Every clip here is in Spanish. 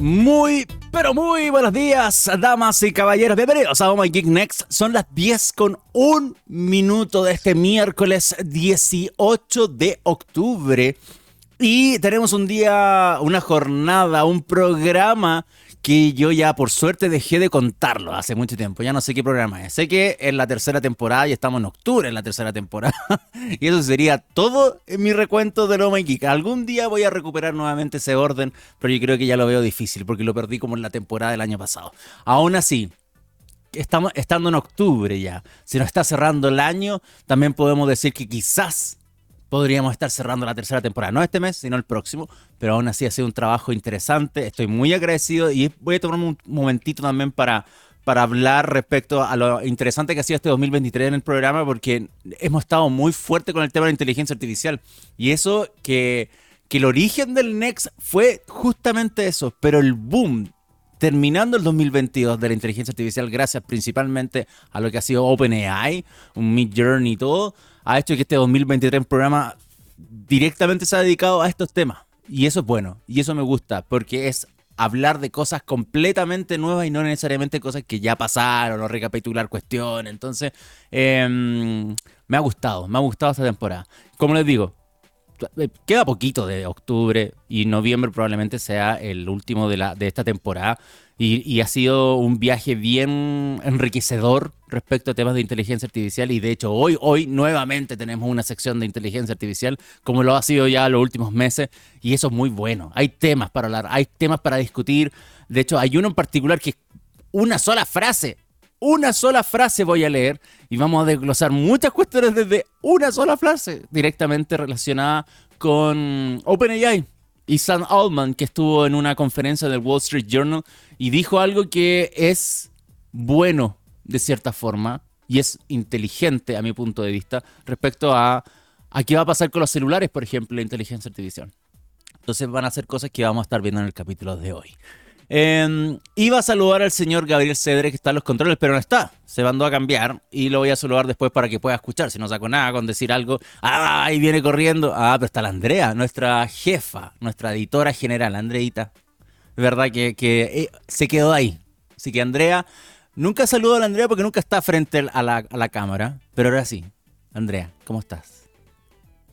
Muy, pero muy buenos días, damas y caballeros. Bienvenidos a Oh My Geek Next. Son las 10 con un minuto de este miércoles 18 de octubre. Y tenemos un día, una jornada, un programa que yo ya por suerte dejé de contarlo hace mucho tiempo. Ya no sé qué programa es. Sé que en la tercera temporada y estamos en octubre en la tercera temporada. y eso sería todo en mi recuento de No My Geek. Algún día voy a recuperar nuevamente ese orden, pero yo creo que ya lo veo difícil porque lo perdí como en la temporada del año pasado. Aún así, estamos estando en octubre ya. Si nos está cerrando el año, también podemos decir que quizás podríamos estar cerrando la tercera temporada. No este mes, sino el próximo. Pero aún así ha sido un trabajo interesante. Estoy muy agradecido y voy a tomarme un momentito también para, para hablar respecto a lo interesante que ha sido este 2023 en el programa, porque hemos estado muy fuerte con el tema de la inteligencia artificial. Y eso que, que el origen del Next fue justamente eso, pero el boom terminando el 2022 de la inteligencia artificial, gracias principalmente a lo que ha sido OpenAI, un Mid Journey y todo, ha hecho que este 2023 programa directamente se ha dedicado a estos temas. Y eso es bueno, y eso me gusta, porque es hablar de cosas completamente nuevas y no necesariamente cosas que ya pasaron o recapitular cuestiones. Entonces, em, me ha gustado, me ha gustado esta temporada. Como les digo, queda poquito de octubre y noviembre probablemente sea el último de, la, de esta temporada. Y, ha sido un viaje bien enriquecedor respecto a temas de inteligencia artificial. Y de hecho, hoy, hoy nuevamente tenemos una sección de inteligencia artificial, como lo ha sido ya los últimos meses. Y eso es muy bueno. Hay temas para hablar, hay temas para discutir. De hecho, hay uno en particular que una sola frase, una sola frase voy a leer y vamos a desglosar muchas cuestiones desde una sola frase directamente relacionada con OpenAI y Sam Altman, que estuvo en una conferencia del Wall Street Journal y dijo algo que es bueno de cierta forma y es inteligente a mi punto de vista respecto a, a qué va a pasar con los celulares, por ejemplo, la inteligencia artificial. Entonces van a ser cosas que vamos a estar viendo en el capítulo de hoy. Em, iba a saludar al señor Gabriel Cedre que está en los controles, pero no está. Se mandó a cambiar y lo voy a saludar después para que pueda escuchar. Si no saco nada con decir algo, ¡ah! Ahí viene corriendo. Ah, pero está la Andrea, nuestra jefa, nuestra editora general, Andreita. Verdad que, eh, se quedó ahí. Así que Andrea, nunca saludo a la Andrea porque nunca está frente a la, a la cámara, pero ahora sí. Andrea, ¿cómo estás?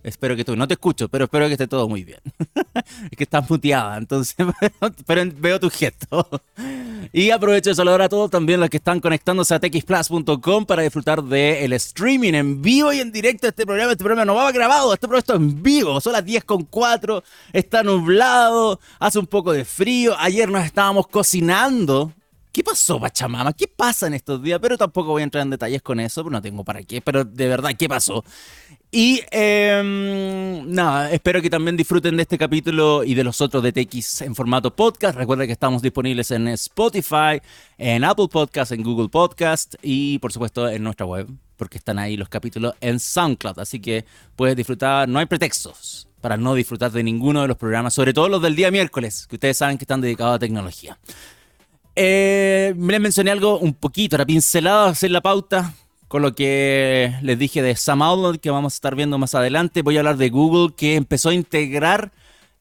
Espero que tú, no te escucho, pero espero que esté todo muy bien. es que estás muteada, entonces, pero veo tu gesto. y aprovecho de saludar a todos también los que están conectándose a txplus.com para disfrutar del streaming en vivo y en directo de este programa. Este programa no va grabado, este programa está en vivo. Son las 10 con 4, está nublado, hace un poco de frío. Ayer nos estábamos cocinando ¿Qué pasó, Pachamama? ¿Qué pasa en estos días? Pero tampoco voy a entrar en detalles con eso, no tengo para qué. Pero de verdad, ¿qué pasó? Y eh, nada, espero que también disfruten de este capítulo y de los otros de TX en formato podcast. Recuerden que estamos disponibles en Spotify, en Apple Podcast, en Google Podcast y por supuesto en nuestra web, porque están ahí los capítulos en SoundCloud. Así que puedes disfrutar, no hay pretextos para no disfrutar de ninguno de los programas, sobre todo los del día miércoles, que ustedes saben que están dedicados a tecnología. Eh, les mencioné algo un poquito, la pincelada, hacer la pauta con lo que les dije de Sam Altman, que vamos a estar viendo más adelante. Voy a hablar de Google, que empezó a integrar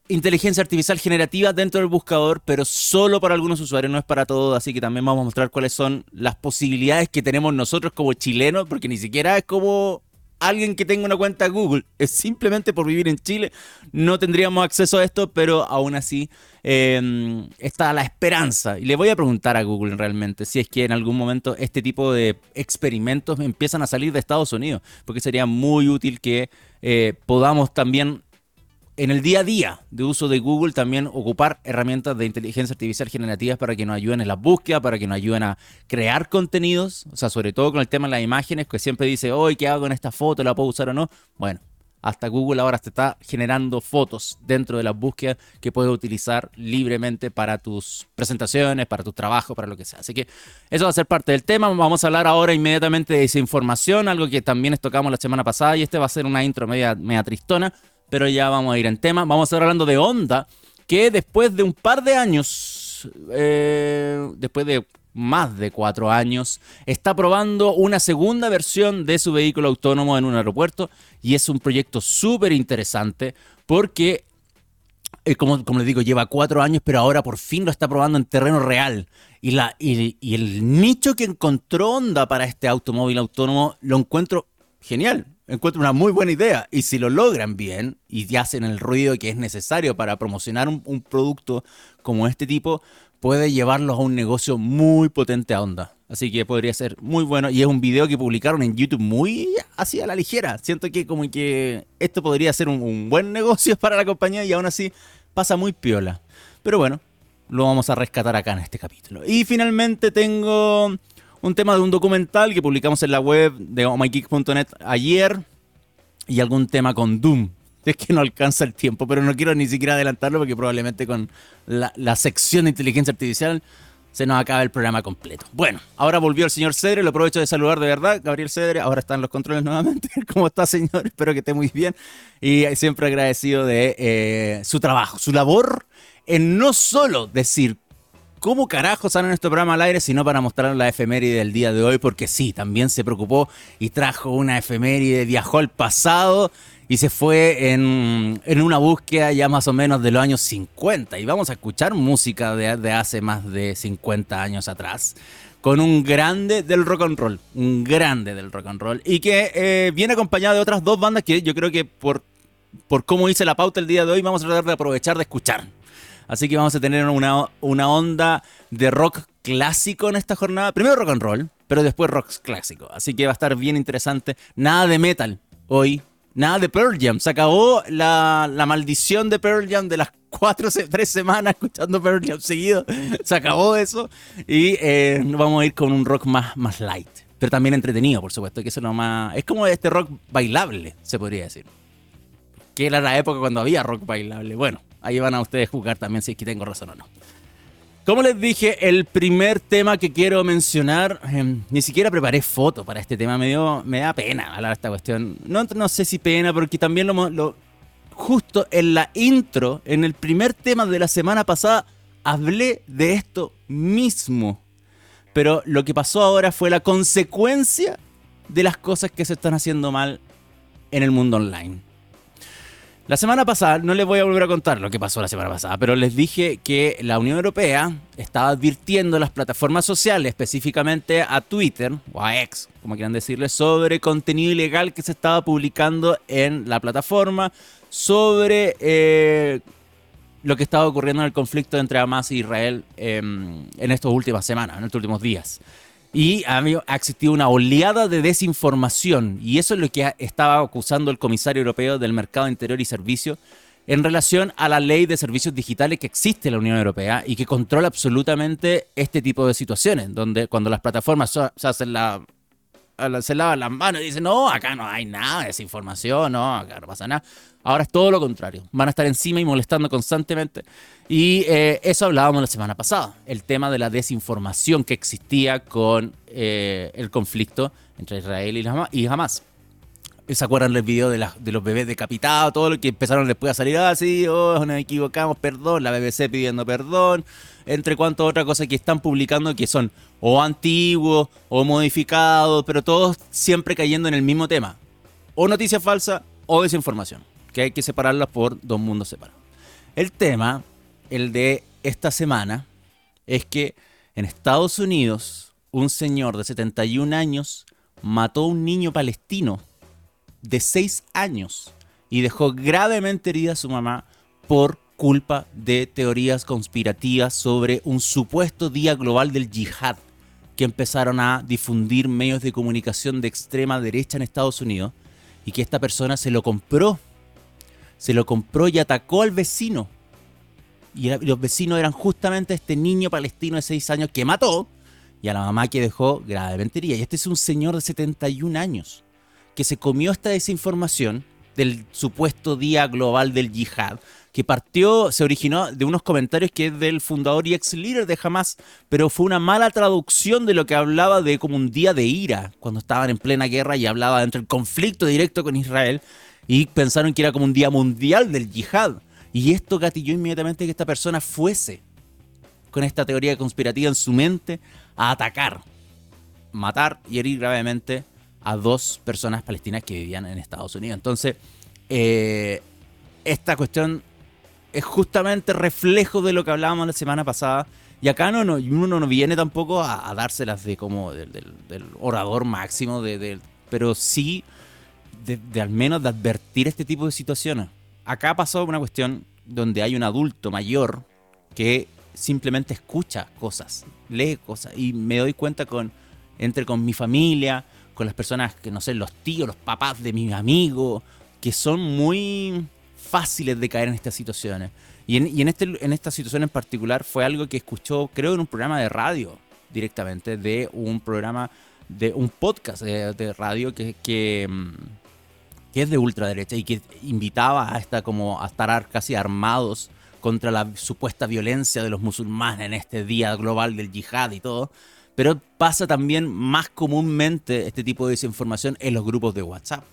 inteligencia artificial generativa dentro del buscador, pero solo para algunos usuarios, no es para todos, así que también vamos a mostrar cuáles son las posibilidades que tenemos nosotros como chilenos, porque ni siquiera es como alguien que tenga una cuenta Google. Es simplemente por vivir en Chile. No tendríamos acceso a esto, pero aún así em, está la esperanza. Y le voy a preguntar a Google realmente si es que en algún momento este tipo de experimentos empiezan a salir de Estados Unidos. Porque sería muy útil que eh, podamos también en el día a día de uso de Google también ocupar herramientas de inteligencia artificial generativas para que nos ayuden en la búsqueda, para que nos ayuden a crear contenidos, o sea, sobre todo con el tema de las imágenes, que siempre dice, hoy, ¿qué hago con esta foto? ¿La puedo usar o no? Bueno, hasta Google ahora te está generando fotos dentro de las búsquedas que puedes utilizar libremente para tus presentaciones, para tu trabajo, para lo que sea. Así que eso va a ser parte del tema. Vamos a hablar ahora inmediatamente de esa información, algo que también tocamos la semana pasada y este va a ser una intro media, media tristona pero ya vamos a ir en tema. Vamos a estar hablando de Honda, que después de un par de años, eh, después de más de cuatro años, está probando una segunda versión de su vehículo autónomo en un aeropuerto y es un proyecto súper interesante porque eh, como, les digo, lleva cuatro años, pero ahora por fin lo está probando en terreno real. Y el nicho que encontró Honda para este automóvil autónomo lo encuentro genial. Encuentro una muy buena idea. Y si lo logran bien y hacen el ruido que es necesario para promocionar un, producto como este tipo, puede llevarlos a un negocio muy potente a Honda. Así que podría ser muy bueno. Y es un video que publicaron en YouTube muy así a la ligera. Siento que como que esto podría ser un, un buen negocio para la compañía y aún así pasa muy piola. Pero bueno, lo vamos a rescatar acá en este capítulo. Y finalmente tengo un tema de un documental que publicamos en la web de omygeek.net ayer y algún tema con Doom. Es que no alcanza el tiempo, pero no quiero ni siquiera adelantarlo porque probablemente con la, la sección de inteligencia artificial se nos acaba el programa completo. Bueno, ahora volvió el señor Cedre, lo aprovecho de saludar de verdad, Gabriel Cedre, ahora están los controles nuevamente. ¿Cómo está, señor? Espero que esté muy bien. Y siempre agradecido de eh, su trabajo, su labor en no solo decir cómo carajo sale nuestro programa al aire, sino para mostrar la efeméride del día de hoy, porque sí, también se preocupó y trajo una efeméride, viajó al pasado y se fue en, en, una búsqueda ya más o menos de los años 50. Y vamos a escuchar música de, de, hace más de 50 años atrás. Con un grande del rock and roll. Un grande del rock and roll. Y que eh, viene acompañado de otras dos bandas que yo creo que por, por cómo hice la pauta el día de hoy vamos a tratar de aprovechar de escuchar. Así que vamos a tener una, una onda de rock clásico en esta jornada. Primero rock and roll, pero después rock clásico. Así que va a estar bien interesante. Nada de metal hoy, Nada de Pearl Jam. Se acabó la, la, maldición de Pearl Jam de las cuatro, tres semanas escuchando Pearl Jam seguido. Se acabó eso. Y eh, vamos a ir con un rock más, más light. Pero también entretenido, por supuesto. Que eso es más. Es como este rock bailable, se podría decir. Que era la época cuando había rock bailable. Bueno, ahí van a ustedes jugar también si es que tengo razón o no. Como les dije, el primer tema que quiero mencionar, eh, ni siquiera preparé foto para este tema, me, dio, me da pena hablar de esta cuestión. No, no sé si pena, porque también lo, lo, justo en la intro, en el primer tema de la semana pasada, hablé de esto mismo. Pero lo que pasó ahora fue la consecuencia de las cosas que se están haciendo mal en el mundo online. La semana pasada, no les voy a volver a contar lo que pasó la semana pasada, pero les dije que la Unión Europea estaba advirtiendo a las plataformas sociales, específicamente a Twitter o a X, como quieran decirle, sobre contenido ilegal que se estaba publicando en la plataforma, sobre eh, lo que estaba ocurriendo en el conflicto entre Hamas e Israel eh, en estas últimas semanas, en estos últimos días. Y ha existido una oleada de desinformación y eso es lo que estaba acusando el comisario europeo del Mercado Interior y Servicios en relación a la ley de servicios digitales que existe en la Unión Europea y que controla absolutamente este tipo de situaciones, donde cuando las plataformas se hacen la, se lavan las manos y dicen, no, acá no hay nada de desinformación, no, acá no pasa nada. Ahora es todo lo contrario. Van a estar encima y molestando constantemente. Y eh, eso hablábamos la semana pasada. El tema de la desinformación que existía con eh, el conflicto entre Israel y Hamas. ¿Se acuerdan del video de, la, de, los bebés decapitados? Todo lo que empezaron después a salir así, oh, nos equivocamos, perdón, la BBC pidiendo perdón, entre cuantas otras cosas que están publicando que son o antiguos o modificados, pero todos siempre cayendo en el mismo tema. O noticia falsa o desinformación que hay que separarlas por dos mundos separados. El tema, el de esta semana, es que en Estados Unidos un señor de 71 años mató a un niño palestino de 6 años y dejó gravemente herida a su mamá por culpa de teorías conspirativas sobre un supuesto día global del yihad que empezaron a difundir medios de comunicación de extrema derecha en Estados Unidos y que esta persona se lo compró se lo compró y atacó al vecino. Y los vecinos eran justamente este niño palestino de 6 años que mató y a la mamá que dejó gravemente herida. Y este es un señor de 71 años que se comió esta desinformación del supuesto Día Global del Yihad, que partió, se originó de unos comentarios que es del fundador y ex líder de Hamas, pero fue una mala traducción de lo que hablaba de como un día de ira, cuando estaban en plena guerra y hablaba dentro del conflicto directo con Israel, y pensaron que era como un día mundial del yihad. Y esto gatilló inmediatamente que esta persona fuese con esta teoría conspirativa en su mente a atacar, matar y herir gravemente a dos personas palestinas que vivían en Estados Unidos. Entonces, eh, esta cuestión es justamente reflejo de lo que hablábamos la semana pasada. Y acá no, no uno no viene tampoco a, dárselas de como del, orador máximo, de, pero sí de, al menos de advertir este tipo de situaciones. Acá pasó una cuestión donde hay un adulto mayor que simplemente escucha cosas, lee cosas y me doy cuenta con entre con mi familia, con las personas que no sé, los tíos, los papás de mis amigos, que son muy fáciles de caer en estas situaciones. Y en, este, en esta situación en particular fue algo que escuchó, creo, en un programa de radio directamente, de un programa, de un podcast de, radio que, que, mm, que, es de ultraderecha y que invitaba a, esta, como a estar casi armados contra la supuesta violencia de los musulmanes en este día global del yihad y todo. Pero pasa también más comúnmente este tipo de desinformación en los grupos de WhatsApp,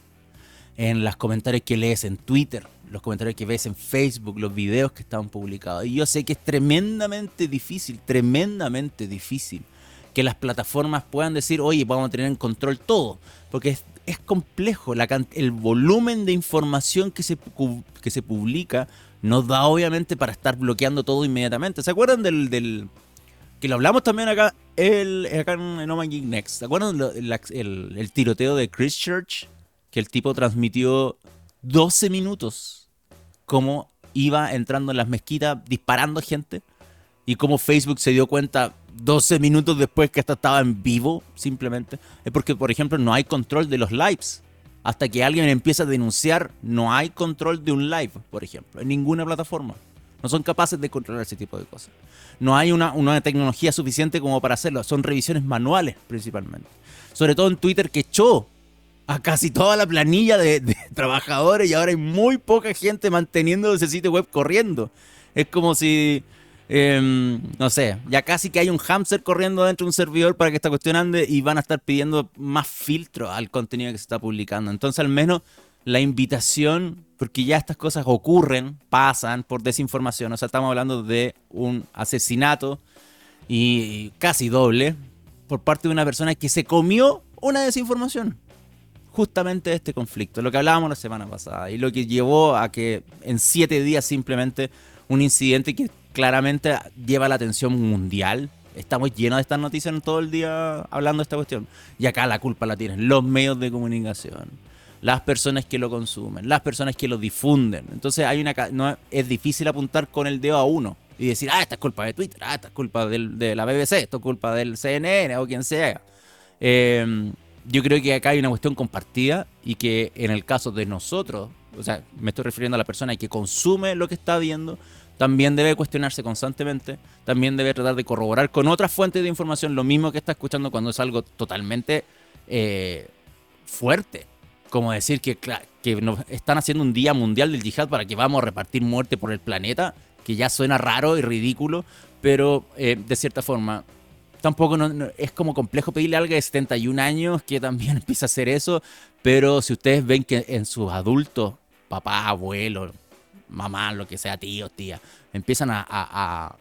en los comentarios que lees en Twitter, los comentarios que ves en Facebook, los videos que están publicados. Y yo sé que es tremendamente difícil, tremendamente difícil que las plataformas puedan decir, oye, vamos a tener en control todo, porque es, complejo, el volumen de información que se, que se publica nos da obviamente para estar bloqueando todo inmediatamente. ¿Se acuerdan del, del que lo hablamos también acá, el, acá en, No Man Geek Next? ¿Se acuerdan el, el, el tiroteo de Christchurch? Que el tipo transmitió 12 minutos cómo iba entrando en las mezquitas disparando gente y cómo Facebook se dio cuenta 12 minutos después que esta estaba en vivo, simplemente. Es porque, por ejemplo, no hay control de los lives. Hasta que alguien empieza a denunciar, no hay control de un live, por ejemplo, en ninguna plataforma. No son capaces de controlar ese tipo de cosas. No hay una, una tecnología suficiente como para hacerlo. Son revisiones manuales, principalmente. Sobre todo en Twitter, que echó a casi toda la planilla de, trabajadores y ahora hay muy poca gente manteniendo ese sitio web corriendo. Es como si, em, no sé, ya casi que hay un hamster corriendo dentro de un servidor para que esta cuestión ande y van a estar pidiendo más filtro al contenido que se está publicando. Entonces al menos la invitación, porque ya estas cosas ocurren, pasan por desinformación, o sea, estamos hablando de un asesinato y casi doble por parte de una persona que se comió una desinformación justamente este conflicto, lo que hablábamos la semana pasada y lo que llevó a que en siete días simplemente un incidente que claramente lleva la atención mundial. Estamos llenos de estas noticias en todo el día hablando de esta cuestión. Y acá la culpa la tienen los medios de comunicación, las personas que lo consumen, las personas que lo difunden. Entonces hay una no es difícil apuntar con el dedo a uno y decir, ah, esta es culpa de Twitter, ah, esta es culpa de la BBC, esto es culpa del CNN o quien sea. Eh, yo creo que acá hay una cuestión compartida y que en el caso de nosotros, o sea, me estoy refiriendo a la persona que consume lo que está viendo, también debe cuestionarse constantemente, también debe tratar de corroborar con otras fuentes de información lo mismo que está escuchando cuando es algo totalmente eh, fuerte. Como decir que, que nos están haciendo un día mundial del yihad para que vamos a repartir muerte por el planeta, que ya suena raro y ridículo, pero eh, de cierta forma tampoco es como complejo pedirle a alguien de 71 años que también empieza a hacer eso, pero si ustedes ven que en sus adultos, papá, abuelo, mamá, lo que sea, tío, tía, empiezan a,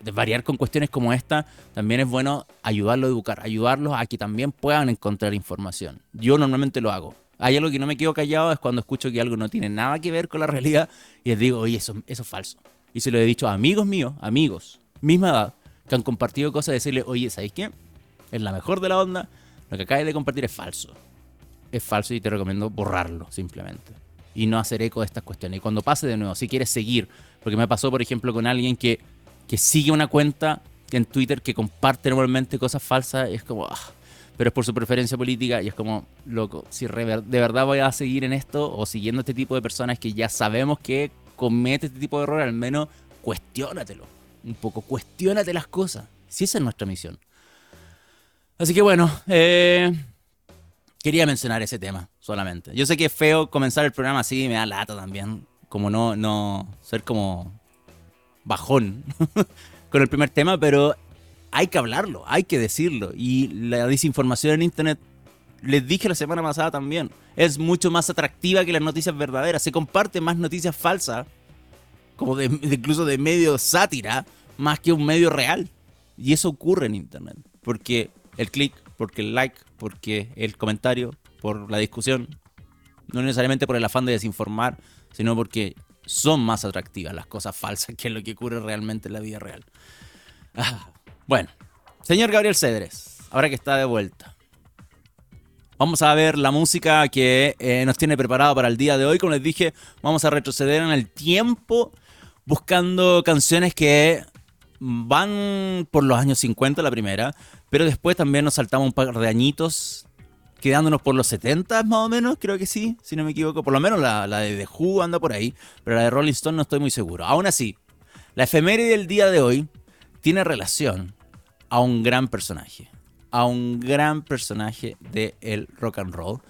desvariar con cuestiones como esta, también es bueno ayudarlos a educar, ayudarlos a que también puedan encontrar información. Yo normalmente lo hago. Hay algo que no me quedo callado, es cuando escucho que algo no tiene nada que ver con la realidad y les digo, oye, eso, eso es falso. Y se lo he dicho a amigos míos, amigos, misma edad, que han compartido cosas, decirle, oye, ¿sabéis qué? Es la mejor de la onda, lo que acabas de compartir es falso. Es falso y te recomiendo borrarlo, simplemente. Y no hacer eco de estas cuestiones. Y cuando pase de nuevo, si quieres seguir, porque me pasó, por ejemplo, con alguien que, que sigue una cuenta en Twitter que comparte normalmente cosas falsas, y es como, ah, pero es por su preferencia política y es como, loco, si de verdad voy a seguir en esto o siguiendo este tipo de personas que ya sabemos que comete este tipo de error, al menos cuestiónatelo un poco, cuestionate las cosas. Si esa es nuestra misión. Así que bueno, eh, quería mencionar ese tema solamente. Yo sé que es feo comenzar el programa así, me da lata también. Como no, no ser como bajón con el primer tema, pero hay que hablarlo, hay que decirlo. Y la desinformación en Internet, les dije la semana pasada también, es mucho más atractiva que las noticias verdaderas. Se comparten más noticias falsas, como de, incluso de medio sátira, más que un medio real. Y eso ocurre en Internet. Porque el clic, porque el like, porque el comentario, por la discusión, no necesariamente por el afán de desinformar, sino porque son más atractivas las cosas falsas que lo que ocurre realmente en la vida real. Ah, bueno, señor Gabriel Cedres, ahora que está de vuelta. Vamos a ver la música que eh, nos tiene preparado para el día de hoy. Como les dije, vamos a retroceder en el tiempo buscando canciones que van por los años 50 la primera, pero después también nos saltamos un par de añitos, quedándonos por los 70 más o menos, creo que sí, si no me equivoco. Por lo menos la, de The Who anda por ahí, pero la de Rolling Stone no estoy muy seguro. Aún así, la efeméride del día de hoy tiene relación a un gran personaje, a un gran personaje del rock and roll.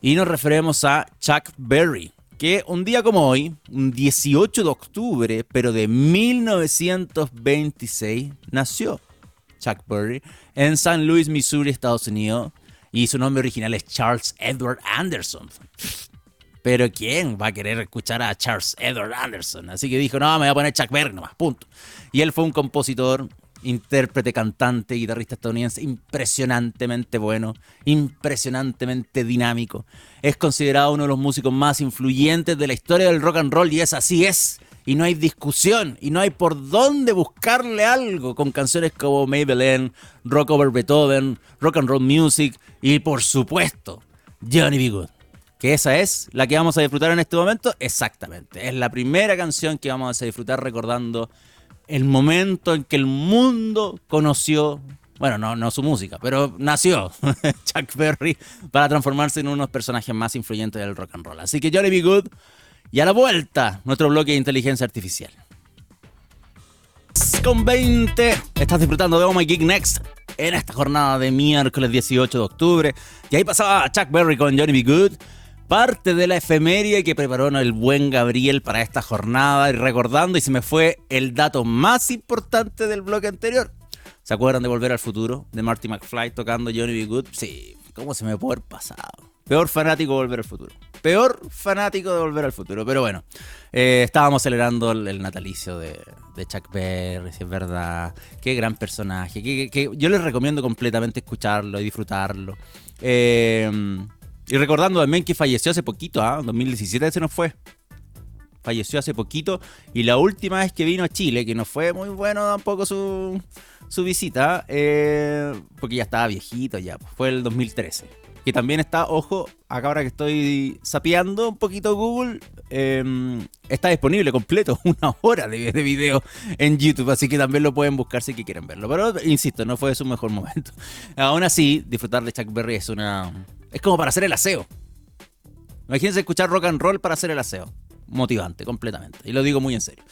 Y nos referimos a Chuck Berry que un día como hoy, un 18 de octubre, pero de 1926, nació Chuck Berry en San Luis, Missouri, Estados Unidos. Y su nombre original es Charles Edward Anderson. Pero ¿quién va a querer escuchar a Charles Edward Anderson? Así que dijo, no, me voy a poner Chuck Berry nomás, punto. Y él fue un compositor intérprete, cantante, guitarrista estadounidense, impresionantemente bueno, impresionantemente dinámico. Es considerado uno de los músicos más influyentes de la historia del rock and roll y es así es. Y no hay discusión, y no hay por dónde buscarle algo con canciones como Maybelline, Rock Over Beethoven, Rock and Roll Music y por supuesto Johnny B. Good. Que esa es la que vamos a disfrutar en este momento, exactamente. Es la primera canción que vamos a disfrutar recordando el momento en que el mundo conoció, bueno, no, su música, pero nació Chuck Berry para transformarse en uno de los personajes más influyentes del rock and roll. Así que Johnny B. Good y a la vuelta, nuestro bloque de inteligencia artificial. Con 20, estás disfrutando de Oh My Geek Next en esta jornada de miércoles 18 de octubre. Y ahí pasaba Chuck Berry con Johnny B. Good parte de la efemería que preparó el buen Gabriel para esta jornada y recordando y se me fue el dato más importante del bloque anterior. ¿Se acuerdan de Volver al Futuro? De Marty McFly tocando Johnny B. Good. Sí, ¿cómo se me puede haber pasado? Peor fanático de Volver al Futuro. Peor fanático de Volver al Futuro. Pero bueno, eh, estábamos celebrando el, natalicio de, Chuck Berry, si es verdad. Qué gran personaje. Que, yo les recomiendo completamente escucharlo y disfrutarlo. Eh, y recordando también que falleció hace poquito, ¿ah? 2017 se nos fue. Falleció hace poquito. Y la última vez que vino a Chile, que no fue muy bueno tampoco su, su visita, eh, porque ya estaba viejito ya, pues, fue el 2013. Que también está, ojo, acá ahora que estoy sapeando un poquito Google, em, está disponible completo, una hora de, de, video en YouTube, así que también lo pueden buscar si quieren verlo. Pero insisto, no fue su mejor momento. Aún así, disfrutar de Chuck Berry es una, es como para hacer el aseo. Imagínense escuchar rock and roll para hacer el aseo. Motivante, completamente. Y lo digo muy en serio.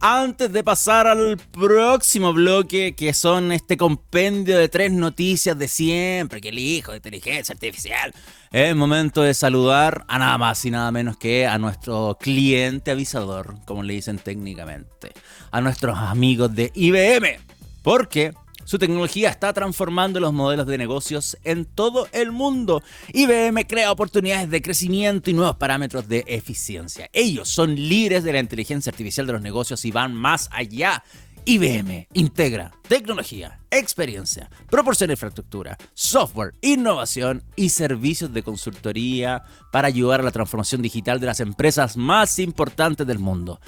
Antes de pasar al próximo bloque, que son este compendio de tres noticias de siempre, que el hijo de inteligencia artificial, es momento de saludar a nada más y nada menos que a nuestro cliente avisador, como le dicen técnicamente, a nuestros amigos de IBM. Porque su tecnología está transformando los modelos de negocios en todo el mundo. IBM crea oportunidades de crecimiento y nuevos parámetros de eficiencia. Ellos son líderes de la inteligencia artificial de los negocios y van más allá. IBM integra tecnología, experiencia, proporciona infraestructura, software, innovación y servicios de consultoría para ayudar a la transformación digital de las empresas más importantes del mundo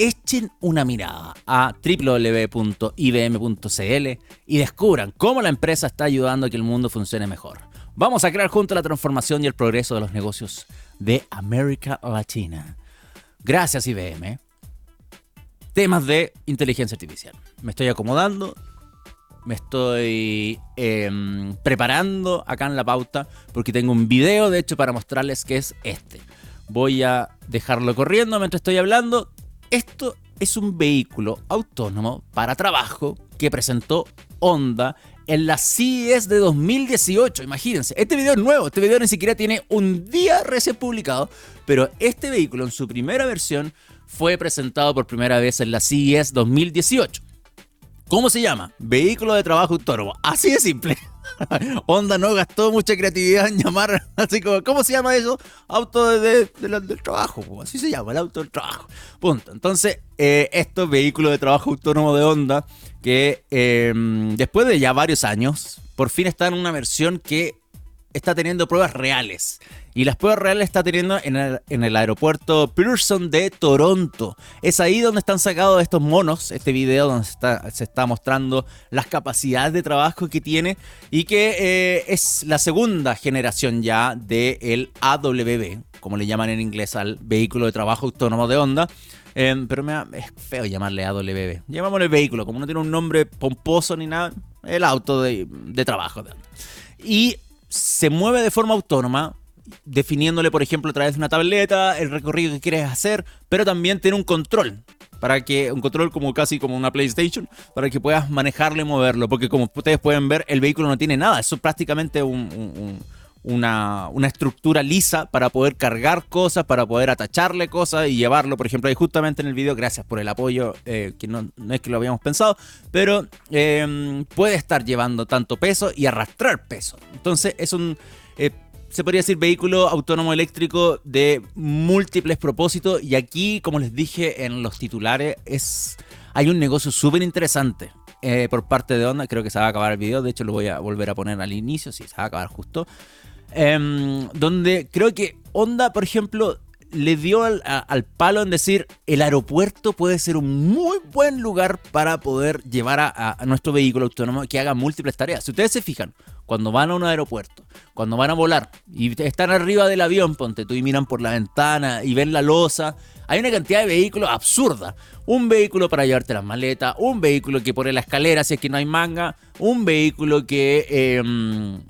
echen una mirada a www.ibm.cl y descubran cómo la empresa está ayudando a que el mundo funcione mejor. Vamos a crear juntos la transformación y el progreso de los negocios de América Latina. Gracias IBM. Temas de inteligencia artificial. Me estoy acomodando, me estoy em, preparando acá en la pauta porque tengo un video de hecho para mostrarles que es este. Voy a dejarlo corriendo mientras estoy hablando. Esto es un vehículo autónomo para trabajo que presentó Honda en la CES de 2018. Imagínense, este video es nuevo, este video ni siquiera tiene un día recién publicado, pero este vehículo en su primera versión fue presentado por primera vez en la CES 2018. ¿Cómo se llama? Vehículo de trabajo autónomo. Así de simple. Honda no gastó mucha creatividad en llamar así como, ¿cómo se llama eso? Auto de, del trabajo, así se llama, el auto del trabajo. Punto. Entonces, eh, estos vehículos de trabajo autónomo de Honda, que em, después de ya varios años, por fin están en una versión que está teniendo pruebas reales. Y las pruebas reales está teniendo en el, aeropuerto Pearson de Toronto. Es ahí donde están sacados estos monos, este video donde se está, mostrando las capacidades de trabajo que tiene y que eh, es la segunda generación ya del AWB, como le llaman en inglés al vehículo de trabajo autónomo de Honda. Em, pero es feo llamarle AWB. Llamámosle vehículo, como no tiene un nombre pomposo ni nada, el auto de, de trabajo. Y se mueve de forma autónoma, definiéndole, por ejemplo, a través de una tableta el recorrido que quieres hacer, pero también tiene un control. Para que, un control como casi como una PlayStation, para que puedas manejarlo y moverlo. Porque como ustedes pueden ver, el vehículo no tiene nada. Eso es prácticamente un una, una, estructura lisa para poder cargar cosas, para poder atacharle cosas y llevarlo. Por ejemplo, ahí justamente en el video, gracias por el apoyo, eh, que no, no, es que lo habíamos pensado, pero em, puede estar llevando tanto peso y arrastrar peso. Entonces es un... Eh, se podría decir vehículo autónomo eléctrico de múltiples propósitos y aquí, como les dije en los titulares, es hay un negocio súper interesante. Eh, por parte de Honda, creo que se va a acabar el video, de hecho lo voy a volver a poner al inicio, sí, se va a acabar justo. Em, donde creo que Honda, por ejemplo, le dio al, palo en decir el aeropuerto puede ser un muy buen lugar para poder llevar a, nuestro vehículo autónomo que haga múltiples tareas. Si ustedes se fijan, cuando van a un aeropuerto, cuando van a volar y están arriba del avión, ponte tú y miran por la ventana y ven la losa, hay una cantidad de vehículos absurda. Un vehículo para llevarte las maletas, un vehículo que pone la escalera si es que no hay manga, un vehículo que... Em,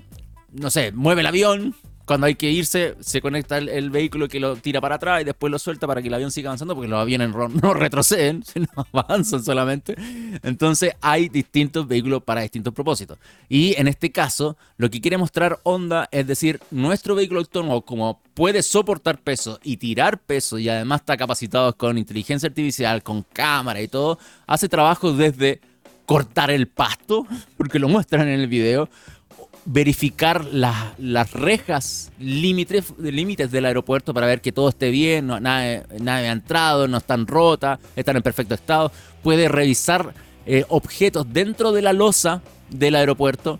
no sé, mueve el avión. Cuando hay que irse, se conecta el, vehículo que lo tira para atrás y después lo suelta para que el avión siga avanzando, porque los aviones no retroceden, sino avanzan solamente. Entonces hay distintos vehículos para distintos propósitos. Y en este caso, lo que quiere mostrar Honda es decir, nuestro vehículo autónomo, como puede soportar peso y tirar peso y además está capacitado con inteligencia artificial, con cámara y todo, hace trabajo desde cortar el pasto, porque lo muestran en el video, verificar las rejas, límites, límites del aeropuerto para ver que todo esté bien, no, nada, ha entrado, no están rotas, están en perfecto estado. Puede revisar eh, objetos dentro de la losa del aeropuerto.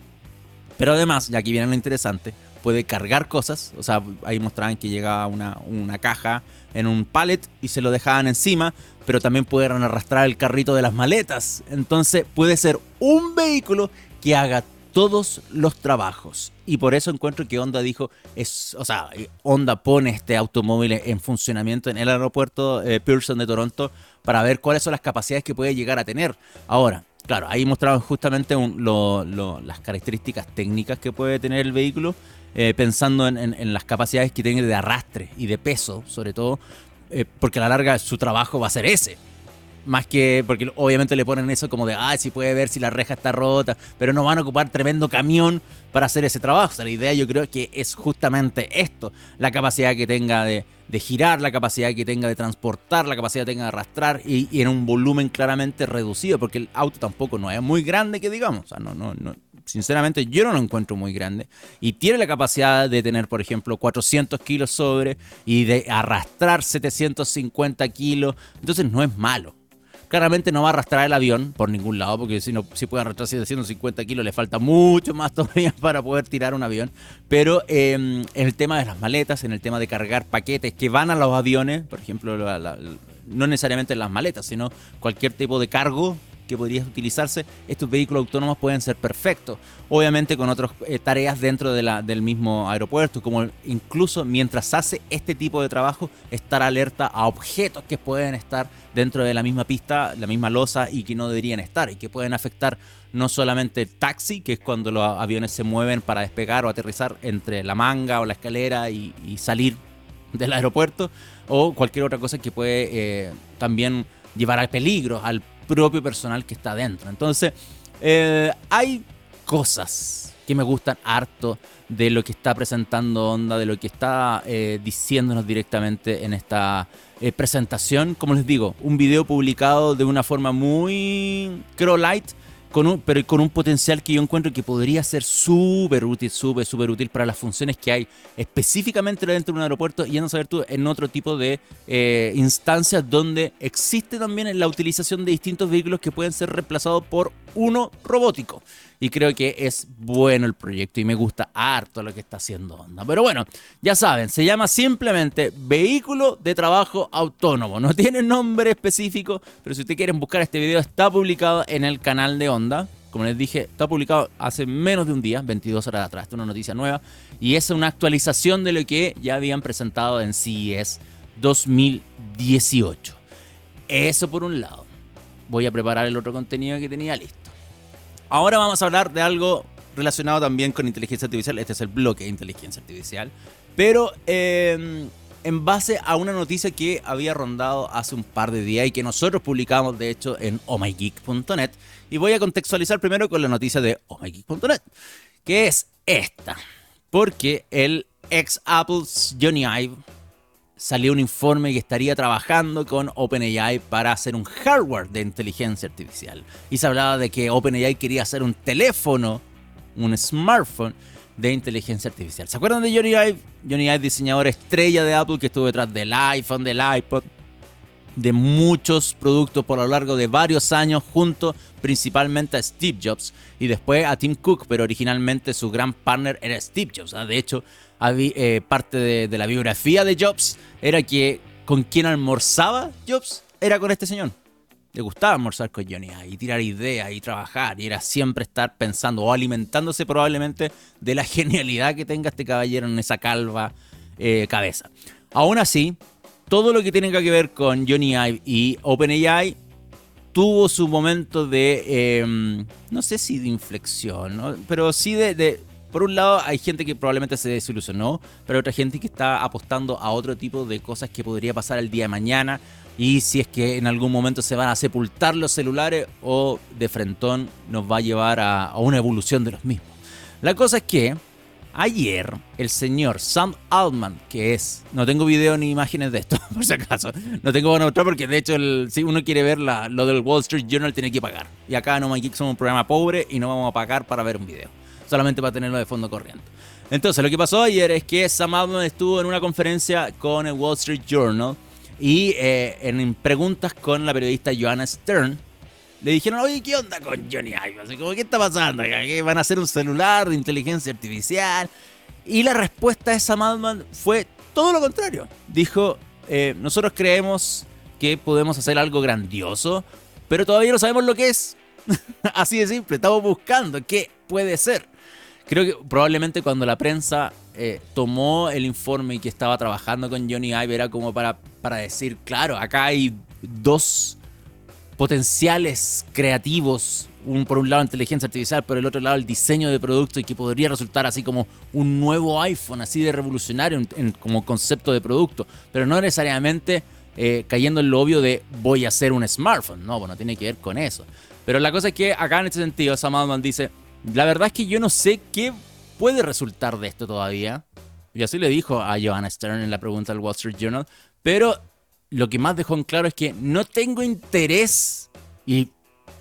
Pero además, y aquí viene lo interesante, puede cargar cosas. O sea, ahí mostraban que llegaba una, una caja en un pallet y se lo dejaban encima, pero también pueden arrastrar el carrito de las maletas. Entonces puede ser un vehículo que haga todos los trabajos. Y por eso encuentro que Honda dijo, es, o sea, Honda pone este automóvil en funcionamiento en el aeropuerto eh, Pearson de Toronto para ver cuáles son las capacidades que puede llegar a tener. Ahora, claro, ahí mostraban justamente las características técnicas que puede tener el vehículo, eh, pensando en, las capacidades que tiene de arrastre y de peso, sobre todo, eh, porque a la larga su trabajo va a ser ese más que, porque obviamente le ponen eso como de, ah, si puede ver si la reja está rota, pero no van a ocupar tremendo camión para hacer ese trabajo. O sea, la idea yo creo que es justamente esto, la capacidad que tenga de, girar, la capacidad que tenga de transportar, la capacidad que tenga de arrastrar y, en un volumen claramente reducido, porque el auto tampoco no es muy grande que digamos, o sea, no, no, no, sinceramente yo no lo encuentro muy grande. Y tiene la capacidad de tener, por ejemplo, 400 kilos sobre y de arrastrar 750 kilos. Entonces no es malo. Claramente no va a arrastrar el avión por ningún lado, porque si no, si puede arrastrar 750 kilos, le falta mucho más todavía para poder tirar un avión. Pero em, en el tema de las maletas, en el tema de cargar paquetes que van a los aviones, por ejemplo, no necesariamente las maletas, sino cualquier tipo de cargo que podría utilizarse, estos vehículos autónomos pueden ser perfectos. Obviamente con otras eh, tareas dentro del mismo aeropuerto, como incluso mientras hace este tipo de trabajo, estar alerta a objetos que pueden estar dentro de la misma pista, la misma losa y que no deberían estar y que pueden afectar no solamente el taxi, que es cuando los aviones se mueven para despegar o aterrizar entre la manga o la escalera y, salir del aeropuerto, o cualquier otra cosa que puede eh, también llevar al peligro, al propio personal que está dentro. Entonces, eh, hay cosas que me gustan harto de lo que está presentando Onda, de lo que está eh, diciéndonos directamente en esta eh, presentación. Como les digo, un video publicado de una forma muy, creo, light, con un, pero con un potencial que yo encuentro que podría ser súper útil, súper, súper útil para las funciones que hay específicamente dentro de un aeropuerto y a saber tú en otro tipo de eh, instancias donde existe también la utilización de distintos vehículos que pueden ser reemplazados por uno robótico. Y creo que es bueno el proyecto y me gusta harto lo que está haciendo Honda. Pero bueno, ya saben, se llama simplemente vehículo de trabajo autónomo. No tiene nombre específico, pero si ustedes quieren buscar este video está publicado en el canal de Honda. Como les dije, está publicado hace menos de un día, 22 horas atrás. Es una noticia nueva. Y es una actualización de lo que ya habían presentado en CES 2018. Eso por un lado. Voy a preparar el otro contenido que tenía listo. Ahora vamos a hablar de algo relacionado también con inteligencia artificial. Este es el bloque de inteligencia artificial. Pero em, en base a una noticia que había rondado hace un par de días y que nosotros publicamos de hecho en ohmygeek.net. Y voy a contextualizar primero con la noticia de ohmygeek.net, que es esta. Porque el ex Apple Johnny Ive salió un informe que estaría trabajando con OpenAI para hacer un hardware de inteligencia artificial. Y se hablaba de que OpenAI quería hacer un teléfono, un smartphone de inteligencia artificial. ¿Se acuerdan de Johnny Ive? Johnny Ive, diseñador estrella de Apple que estuvo detrás del iPhone, del iPod, de muchos productos por lo largo de varios años, junto principalmente a Steve Jobs y después a Tim Cook, pero originalmente su gran partner era Steve Jobs. De hecho, eh, parte de, la biografía de Jobs era que con quien almorzaba Jobs era con este señor. Le gustaba almorzar con Johnny y tirar ideas y trabajar y era siempre estar pensando o alimentándose probablemente de la genialidad que tenga este caballero en esa calva eh, cabeza. Aún así, todo lo que tiene que ver con Johnny Ive y OpenAI tuvo su momento de, em, no sé si de inflexión, pero sí de, por un lado, hay gente que probablemente se desilusionó, pero otra gente que está apostando a otro tipo de cosas que podría pasar el día de mañana. Y si es que en algún momento se van a sepultar los celulares o de frentón nos va a llevar a, una evolución de los mismos. La cosa es que ayer el señor Sam Altman, que es, no tengo video ni imágenes de esto, por si acaso, no tengo para mostrar porque de hecho si uno quiere ver lo del Wall Street Journal tiene que pagar. Y acá en No My Geek somos un programa pobre y no vamos a pagar para ver un video solamente para tenerlo de fondo corriente. Entonces, lo que pasó ayer es que Sam Altman estuvo en una conferencia con el Wall Street Journal y eh, en preguntas con la periodista Joanna Stern, le dijeron, oye, ¿qué onda con Johnny Ive? Así como, ¿qué está pasando? ¿Que van a hacer un celular de inteligencia artificial? Y la respuesta de Sam Altman fue todo lo contrario. Dijo, eh, nosotros creemos que podemos hacer algo grandioso, pero todavía no sabemos lo que es. Así de simple, estamos buscando qué puede ser. Creo que probablemente cuando la prensa eh, tomó el informe y que estaba trabajando con Johnny Ive era como para, para decir, claro, acá hay dos potenciales creativos, un, por un lado inteligencia artificial, por el otro lado el diseño de producto y que podría resultar así como un nuevo iPhone, así de revolucionario como concepto de producto, pero no necesariamente eh, cayendo en lo obvio de voy a hacer un smartphone, no, bueno, tiene que ver con eso. Pero la cosa es que acá en este sentido Sam Altman dice, la verdad es que yo no sé qué puede resultar de esto todavía. Y así le dijo a Joanna Stern en la pregunta del Wall Street Journal. Pero lo que más dejó en claro es que no tengo interés, y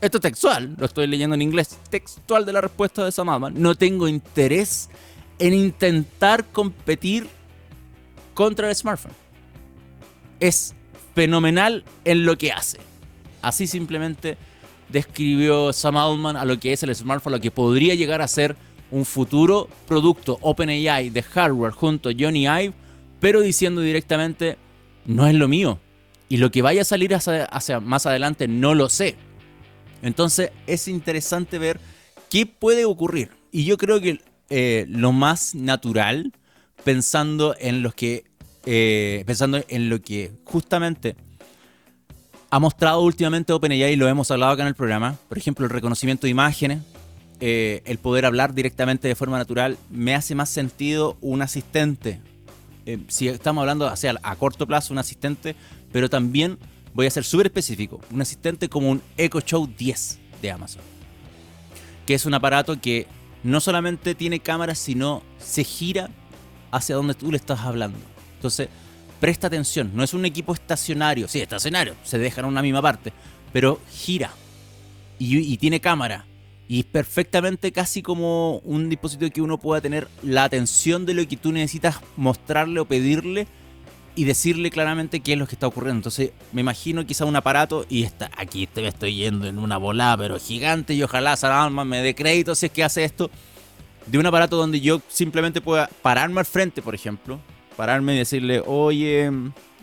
esto es textual, lo estoy leyendo en inglés, textual de la respuesta de Sam no tengo interés en intentar competir contra el smartphone. Es fenomenal en lo que hace. Así simplemente describió Sam Altman a lo que es el smartphone, lo que podría llegar a ser un futuro producto OpenAI de hardware junto a Johnny Ive, pero diciendo directamente, no es lo mío. Y lo que vaya a salir hacia, más adelante no lo sé. Entonces es interesante ver qué puede ocurrir. Y yo creo que eh, lo más natural, pensando en los que. Eh, pensando en lo que justamente ha mostrado últimamente OpenAI y lo hemos hablado acá en el programa. Por ejemplo, el reconocimiento de imágenes, eh, el poder hablar directamente de forma natural, me hace más sentido un asistente. Eh, si estamos hablando hacia a corto plazo, un asistente, pero también voy a ser súper específico, un asistente como un Echo Show 10 de Amazon, que es un aparato que no solamente tiene cámaras, sino se gira hacia donde tú le estás hablando. Entonces, presta atención, no es un equipo estacionario, sí, estacionario, se deja en una misma parte, pero gira y, tiene cámara Y perfectamente casi como un dispositivo que uno pueda tener la atención de lo que tú necesitas mostrarle o pedirle y decirle claramente qué es lo que está ocurriendo. Entonces me imagino quizá un aparato y está aquí estoy yendo en una volada pero gigante y ojalá Salama me dé crédito si es que hace esto. De un aparato donde yo simplemente pueda pararme al frente, por ejemplo, pararme y decirle, oye,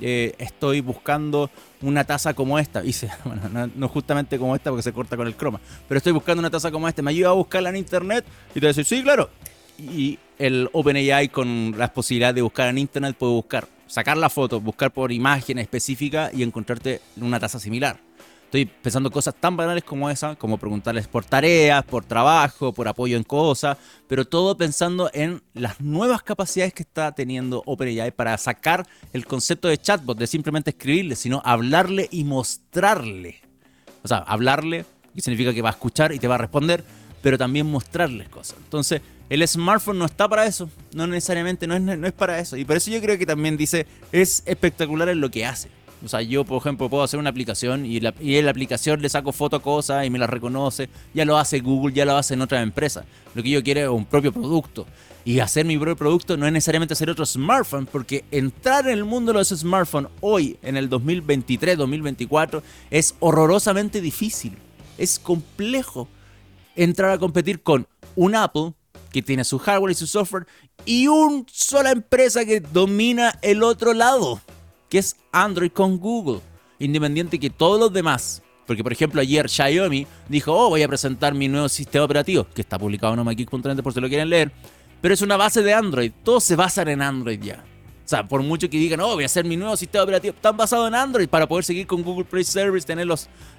eh, estoy buscando una taza como esta. Y bueno, no, justamente como esta porque se corta con el croma, pero estoy buscando una taza como esta. ¿Me ayuda a buscarla en internet? Y te voy sí, claro. Y el OpenAI con las posibilidades de buscar en internet puede buscar, sacar la foto, buscar por imagen específica y encontrarte una taza similar. Estoy pensando cosas tan banales como esa, como preguntarles por tareas, por trabajo, por apoyo en cosas, pero todo pensando en las nuevas capacidades que está teniendo OpenAI para sacar el concepto de chatbot, de simplemente escribirle, sino hablarle y mostrarle. O sea, hablarle, que significa que va a escuchar y te va a responder, pero también mostrarles cosas. Entonces, el smartphone no está para eso, no necesariamente no es, no es para eso. Y por eso yo creo que también dice, es espectacular en lo que hace. O sea, yo, por ejemplo, puedo hacer una aplicación y, la, en la aplicación le saco foto a cosas y me las reconoce. Ya lo hace Google, ya lo hace en otras empresas. Lo que yo quiero es un propio producto. Y hacer mi propio producto no es necesariamente hacer otro smartphone, porque entrar en el mundo de los smartphones hoy, en el 2023, 2024, es horrorosamente difícil. Es complejo entrar a competir con un Apple que tiene su hardware y su software y una sola empresa que domina el otro lado que es Android con Google, independiente que todos los demás. Porque, por ejemplo, ayer Xiaomi dijo, oh, voy a presentar mi nuevo sistema operativo, que está publicado en omageek.net por si lo quieren leer, pero es una base de Android. Todos se basan en Android ya. O sea, por mucho que digan, oh, voy a hacer mi nuevo sistema operativo, están basados en Android para poder seguir con Google Play Service, tener,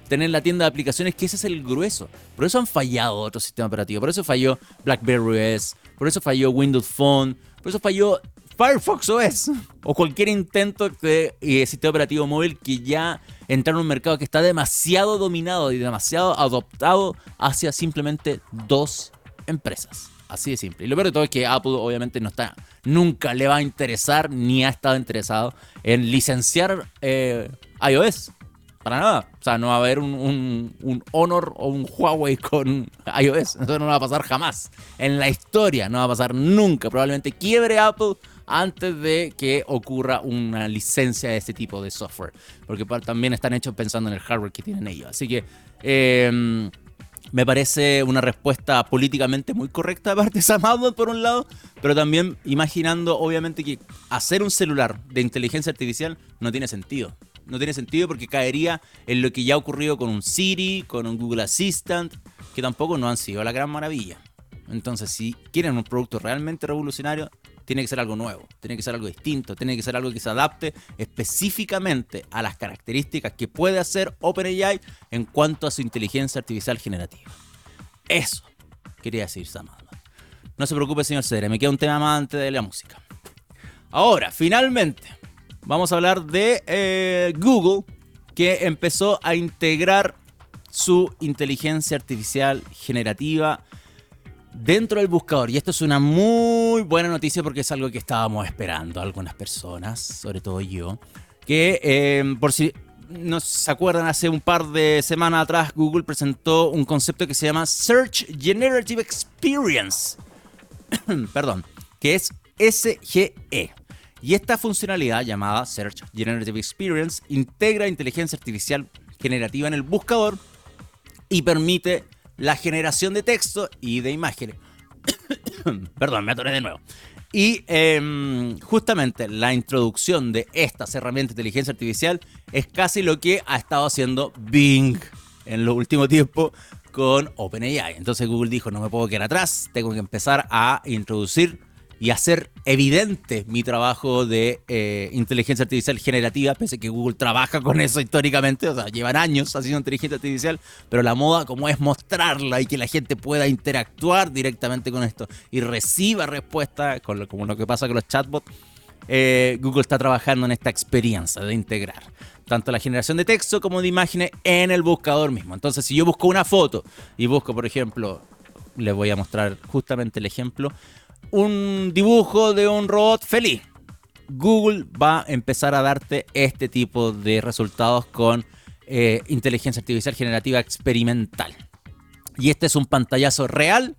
tener la tienda de aplicaciones, que ese es el grueso. Por eso han fallado otros sistemas operativos. Por eso falló BlackBerry OS, por eso falló Windows Phone, por eso falló Firefox OS o cualquier intento de sistema operativo móvil que ya entra en un mercado que está demasiado dominado y demasiado adoptado hacia simplemente dos empresas. Así de simple. Y lo peor de todo es que Apple obviamente no está, nunca le va a interesar ni ha estado interesado en licenciar eh, iOS. Para nada. O sea, no va a haber un, un, Honor o un Huawei con iOS. Eso no va a pasar jamás. En la historia no va a pasar nunca. Probablemente quiebre Apple antes de que ocurra una licencia de este tipo de software. Porque también están hechos pensando en el hardware que tienen ellos. Así que em, me parece una respuesta políticamente muy correcta de parte de Sam por un lado, pero también imaginando obviamente que hacer un celular de inteligencia artificial no tiene sentido. No tiene sentido porque caería en lo que ya ha ocurrido con un Siri, con un Google Assistant, que tampoco no han sido la gran maravilla. Entonces, si quieren un producto realmente revolucionario, tiene que ser algo nuevo, tiene que ser algo distinto, tiene que ser algo que se adapte específicamente a las características que puede hacer OpenAI en cuanto a su inteligencia artificial generativa. Eso quería decir Sam No se preocupe, señor Cedre, me queda un tema más antes de la música. Ahora, finalmente, vamos a hablar de eh, Google, que empezó a integrar su inteligencia artificial generativa dentro del buscador. Y esto es una muy buena noticia porque es algo que estábamos esperando algunas personas, sobre todo yo, que eh, por si no se acuerdan, hace un par de semanas atrás Google presentó un concepto que se llama Search Generative Experience. Perdón, que es SGE. Y esta funcionalidad llamada Search Generative Experience integra inteligencia artificial generativa en el buscador y permite la generación de texto y de imágenes. Perdón, me atoré de nuevo. Y em, justamente la introducción de estas herramientas de inteligencia artificial es casi lo que ha estado haciendo Bing en los últimos tiempos con OpenAI. Entonces Google dijo, no me puedo quedar atrás, tengo que empezar a introducir y hacer evidente mi trabajo de eh, inteligencia artificial generativa, pese a que Google trabaja con eso históricamente, o sea, llevan años haciendo inteligencia artificial, pero la moda como es mostrarla y que la gente pueda interactuar directamente con esto y reciba respuesta, con lo, como lo que pasa con los chatbots, eh, Google está trabajando en esta experiencia de integrar tanto la generación de texto como de imágenes en el buscador mismo. Entonces, si yo busco una foto y busco, por ejemplo, les voy a mostrar justamente el ejemplo, un dibujo de un robot feliz. Google va a empezar a darte este tipo de resultados con eh, inteligencia artificial generativa experimental. Y este es un pantallazo real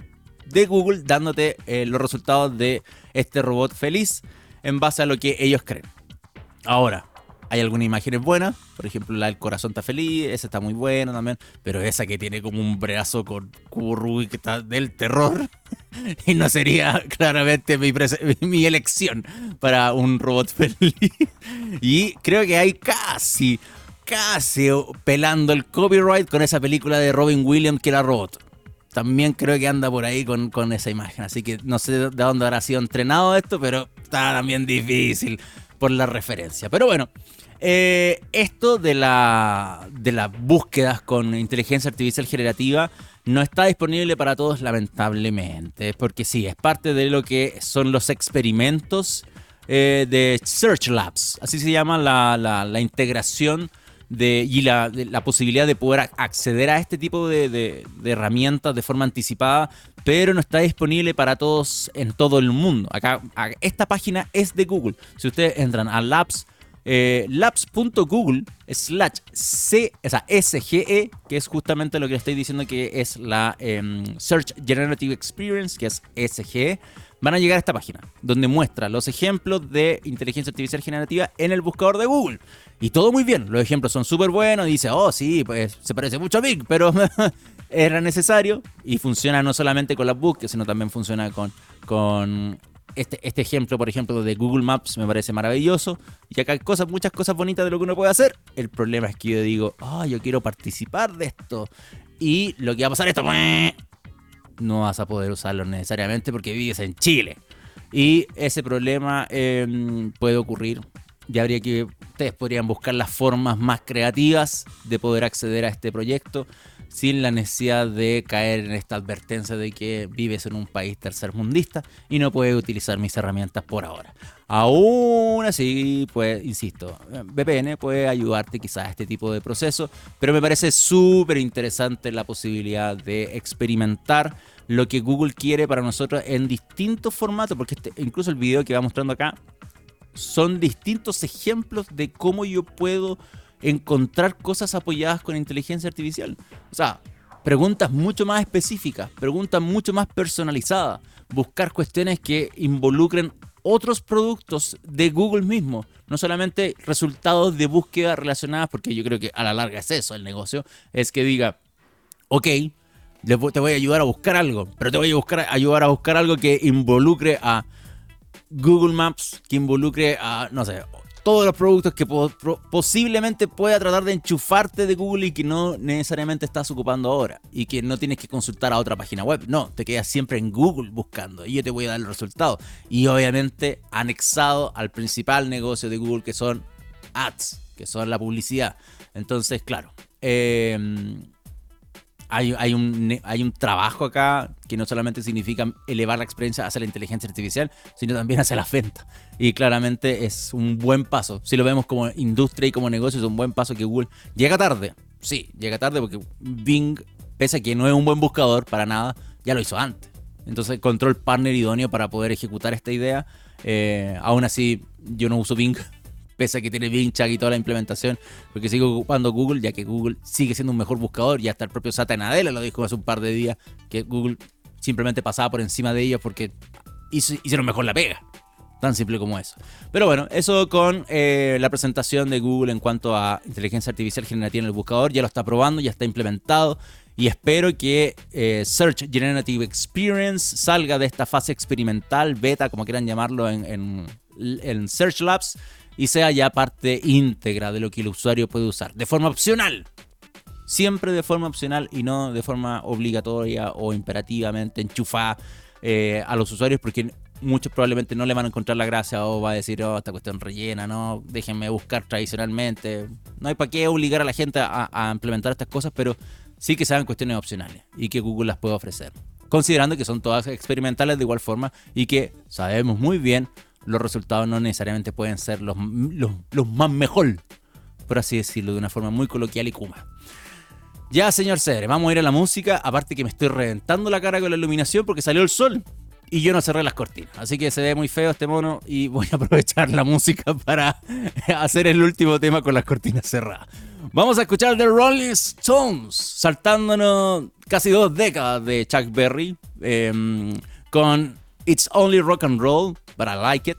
de Google dándote eh, los resultados de este robot feliz en base a lo que ellos creen. Ahora, hay algunas imágenes buenas, por ejemplo la del corazón está feliz, esa está muy buena también, pero esa que tiene como un brazo con cubo que está del terror y no sería claramente mi, mi elección para un robot feliz. y creo que hay casi, casi pelando el copyright con esa película de Robin Williams que era robot también creo que anda por ahí con, con, esa imagen. Así que no sé de dónde habrá sido entrenado esto, pero está también difícil por la referencia. Pero bueno, eh, esto de, la, de las búsquedas con inteligencia artificial generativa no está disponible para todos lamentablemente, porque sí, es parte de lo que son los experimentos eh, de Search Labs, así se llama la, la integración de, y la, la, posibilidad de poder acceder a este tipo de, de, herramientas de forma anticipada, pero no está disponible para todos en todo el mundo. Acá, esta página es de Google. Si ustedes entran a labs, eh, slash C, SGE, que es justamente lo que estoy diciendo que es la em, Search Generative Experience, que es SGE van a llegar a esta página, donde muestra los ejemplos de inteligencia artificial generativa en el buscador de Google. Y todo muy bien, los ejemplos son súper buenos, dice, oh sí, pues se parece mucho a Bing, pero era necesario y funciona no solamente con las búsquedas, sino también funciona con este, este ejemplo, por ejemplo, de Google Maps me parece maravilloso. Y acá hay cosas, muchas cosas bonitas de lo que uno puede hacer. El problema es que yo digo, oh, yo quiero participar de esto. Y lo que va a pasar es esto, no vas a poder usarlo necesariamente porque vives en Chile. Y ese problema em, puede ocurrir. Ya habría que, ustedes podrían buscar las formas más creativas de poder acceder a este proyecto sin la necesidad de caer en esta advertencia de que vives en un país tercermundista y no puedes utilizar mis herramientas por ahora. Aún así, pues, insisto, VPN puede ayudarte quizás a este tipo de proceso, pero me parece súper interesante la posibilidad de experimentar lo que Google quiere para nosotros en distintos formatos, porque este, incluso el video que va mostrando acá son distintos ejemplos de cómo yo puedo encontrar cosas apoyadas con inteligencia artificial. O sea, preguntas mucho más específicas, preguntas mucho más personalizadas, buscar cuestiones que involucren otros productos de Google mismo, no solamente resultados de búsqueda relacionadas, porque yo creo que a la larga es eso el negocio, es que diga, ok, te voy a ayudar a buscar algo, pero te voy a buscar, ayudar a buscar algo que involucre a Google Maps, que involucre a, no sé, todos los productos que posiblemente pueda tratar de enchufarte de Google y que no necesariamente estás ocupando ahora y que no tienes que consultar a otra página web. No, te quedas siempre en Google buscando y yo te voy a dar el resultado. Y obviamente anexado al principal negocio de Google que son ads, que son la publicidad. Entonces, claro. Eh, hay, un, hay un trabajo acá que no solamente significa elevar la experiencia hacia la inteligencia artificial, sino también hacia la venta. Y claramente es un buen paso. Si lo vemos como industria y como negocio, es un buen paso que Google llega tarde. Sí, llega tarde porque Bing, pese a que no es un buen buscador para nada, ya lo hizo antes. Entonces encontró el partner idóneo para poder ejecutar esta idea. Eh, aún así, yo no uso Bing pese a que tiene Chat y toda la implementación, porque sigo ocupando Google, ya que Google sigue siendo un mejor buscador, y hasta el propio Satya Nadella lo dijo hace un par de días, que Google simplemente pasaba por encima de ellos porque hicieron mejor la pega. Tan simple como eso. Pero bueno, eso con eh, la presentación de Google en cuanto a inteligencia artificial generativa en el buscador. Ya lo está probando, ya está implementado. Y espero que eh, Search Generative Experience salga de esta fase experimental, beta, como quieran llamarlo, en, en Search Labs y sea ya parte íntegra de lo que el usuario puede usar, de forma opcional. Siempre de forma opcional y no de forma obligatoria o imperativamente enchufada eh, a los usuarios porque muchos probablemente no le van a encontrar la gracia o va a decir, oh, esta cuestión rellena, no, déjenme buscar tradicionalmente. No hay para qué obligar a la gente a, a implementar estas cosas, pero sí que sean cuestiones opcionales y que Google las pueda ofrecer. Considerando que son todas experimentales de igual forma y que sabemos muy bien los resultados no necesariamente pueden ser los, los, más mejor, por así decirlo, de una forma muy coloquial y kuma. Ya, señor Cedre, vamos a ir a la música. Aparte que me estoy reventando la cara con la iluminación porque salió el sol y yo no cerré las cortinas. Así que se ve muy feo este mono y voy a aprovechar la música para hacer el último tema con las cortinas cerradas. Vamos a escuchar The Rolling Stones, saltándonos casi dos décadas de Chuck Berry, em, con It's Only Rock and Roll, but I Like It.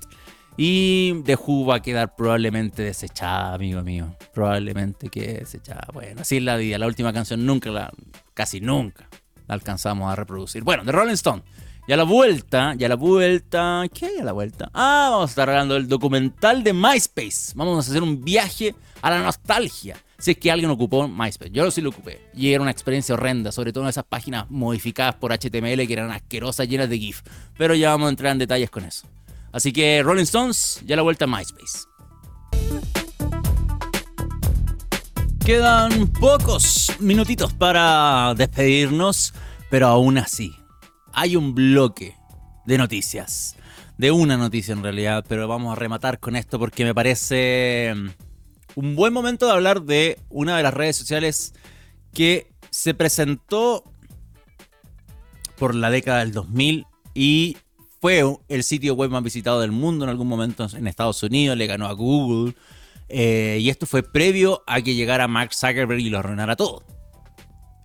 Y The Who va a quedar probablemente desechada, amigo mío. Probablemente que desechada. Bueno, así es la vida. La última canción nunca la, casi nunca la alcanzamos a reproducir. Bueno, The Rolling Stone. Y a la vuelta, y a la vuelta, ¿qué hay a la vuelta? Ah, vamos a estar hablando del documental de MySpace. Vamos a hacer un viaje a la nostalgia. Si es que alguien ocupó MySpace. Yo sí lo ocupé. Y era una experiencia horrenda, sobre todo en esas páginas modificadas por HTML que eran asquerosas, llenas de GIF. Pero ya vamos a entrar en detalles con eso. Así que Rolling Stones, ya la vuelta a MySpace. Quedan pocos minutitos para despedirnos, pero aún así, hay un bloque de noticias. De una noticia en realidad, pero vamos a rematar con esto porque me parece un buen momento de hablar de una de las redes sociales que se presentó por la década del 2000 y fue el sitio web más visitado del mundo en algún momento en Estados Unidos, le ganó a Google. Eh, y esto fue previo a que llegara Mark Zuckerberg y lo arruinara todo.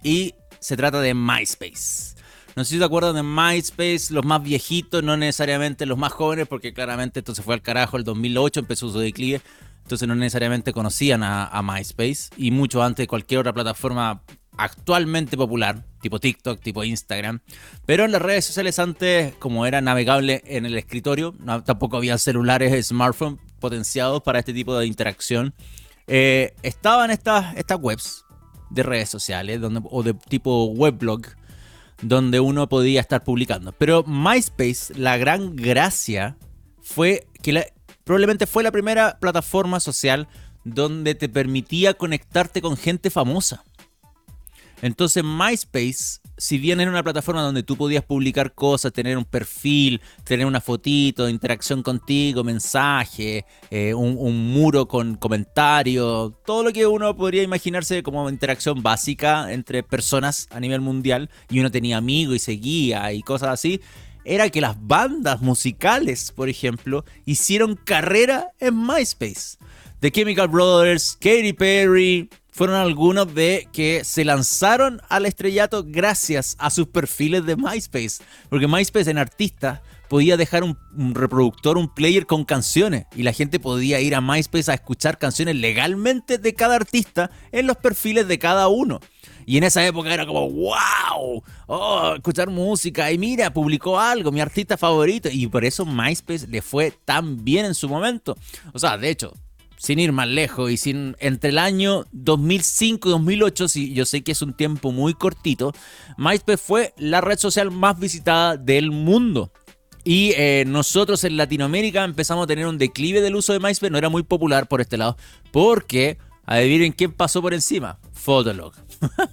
Y se trata de MySpace. No sé si te acuerdan de MySpace, los más viejitos, no necesariamente los más jóvenes, porque claramente esto se fue al carajo el 2008, empezó su declive. Entonces no necesariamente conocían a, MySpace. Y mucho antes de cualquier otra plataforma actualmente popular, tipo TikTok, tipo Instagram. Pero en las redes sociales antes, como era navegable en el escritorio, tampoco había celulares, smartphones potenciados para este tipo de interacción. Eh, estaban estas, webs de redes sociales o de tipo weblog donde uno podía estar publicando. Pero MySpace, la gran gracia fue que probablemente fue la primera plataforma social donde te permitía conectarte con gente famosa. Entonces MySpace, si bien era una plataforma donde tú podías publicar cosas, tener un perfil, tener una fotito, interacción contigo, mensaje, eh, un, muro con comentarios, todo lo que uno podría imaginarse como interacción básica entre personas a nivel mundial, y uno tenía amigos y seguía y cosas así, era que las bandas musicales, por ejemplo, hicieron carrera en MySpace. The Chemical Brothers, Katy Perry, fueron algunos de que se lanzaron al estrellato gracias a sus perfiles de MySpace. Porque MySpace en artistas podía dejar un, reproductor, un player con canciones. Y la gente podía ir a MySpace a escuchar canciones legalmente de cada artista en los perfiles de cada uno. Y en esa época era como, wow, oh, escuchar música. Y mira, publicó algo, mi artista favorito. Y por eso MySpace le fue tan bien en su momento. O sea, de hecho, sin ir más lejos y sin entre el año 2005 y 2008, si yo sé que es un tiempo muy cortito, MySpace fue la red social más visitada del mundo. Y eh, nosotros en Latinoamérica empezamos a tener un declive del uso de MySpace, no era muy popular por este lado, porque adivinen quién pasó por encima, Fotolog.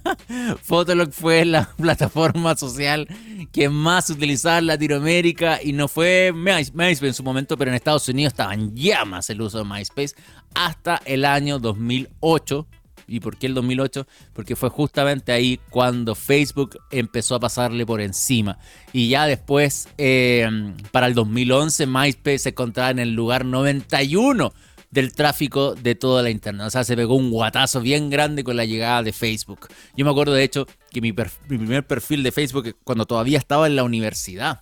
Fotolog fue la plataforma social que más utilizaba en Latinoamérica y no fue MySpace en su momento, pero en Estados Unidos estaba en llamas el uso de MySpace hasta el año 2008. ¿Y por qué el 2008? Porque fue justamente ahí cuando Facebook empezó a pasarle por encima. Y ya después, eh, para el 2011, MySpace se encontraba en el lugar 91 del tráfico de toda la internet. O sea, se pegó un guatazo bien grande con la llegada de Facebook. Yo me acuerdo de hecho que mi, primer perfil de Facebook cuando todavía estaba en la universidad.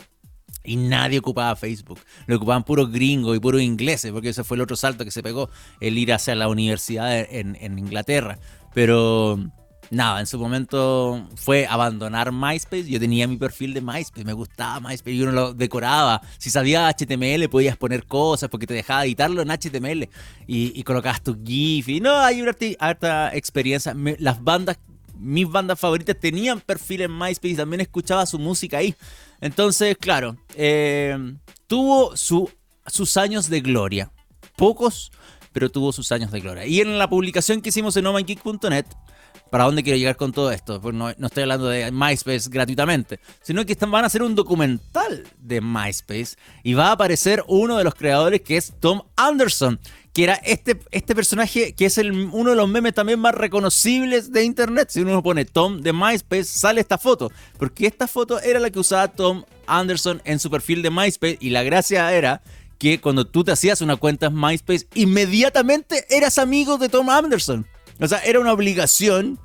Y nadie ocupaba Facebook. Lo ocupaban puros gringos y puros ingleses, porque ese fue el otro salto que se pegó, el ir hacia la universidad en Inglaterra. Pero nada, en su momento fue abandonar MySpace. Yo tenía mi perfil de MySpace, me gustaba MySpace, yo no lo decoraba. Si sabía HTML podías poner cosas porque te dejaba editarlo en HTML y, y colocabas tu GIF. Y no, hay una harta experiencia. las bandas, mis bandas favoritas tenían perfil en MySpace y también escuchaba su música ahí. Entonces, claro, eh, tuvo su, sus años de gloria. Pocos, pero tuvo sus años de gloria. Y en la publicación que hicimos en omangeek.net ¿Para dónde quiero llegar con todo esto? Pues no, estoy hablando de MySpace gratuitamente, sino que van a hacer un documental de MySpace y va a aparecer uno de los creadores que es Tom Anderson, que era este, este personaje que es uno de los memes también más reconocibles de Internet. Si uno pone Tom de MySpace, sale esta foto, porque esta foto era la que usaba Tom Anderson en su perfil de MySpace y la gracia era que cuando tú te hacías una cuenta en MySpace, inmediatamente eras amigo de Tom Anderson. O sea, era una obligación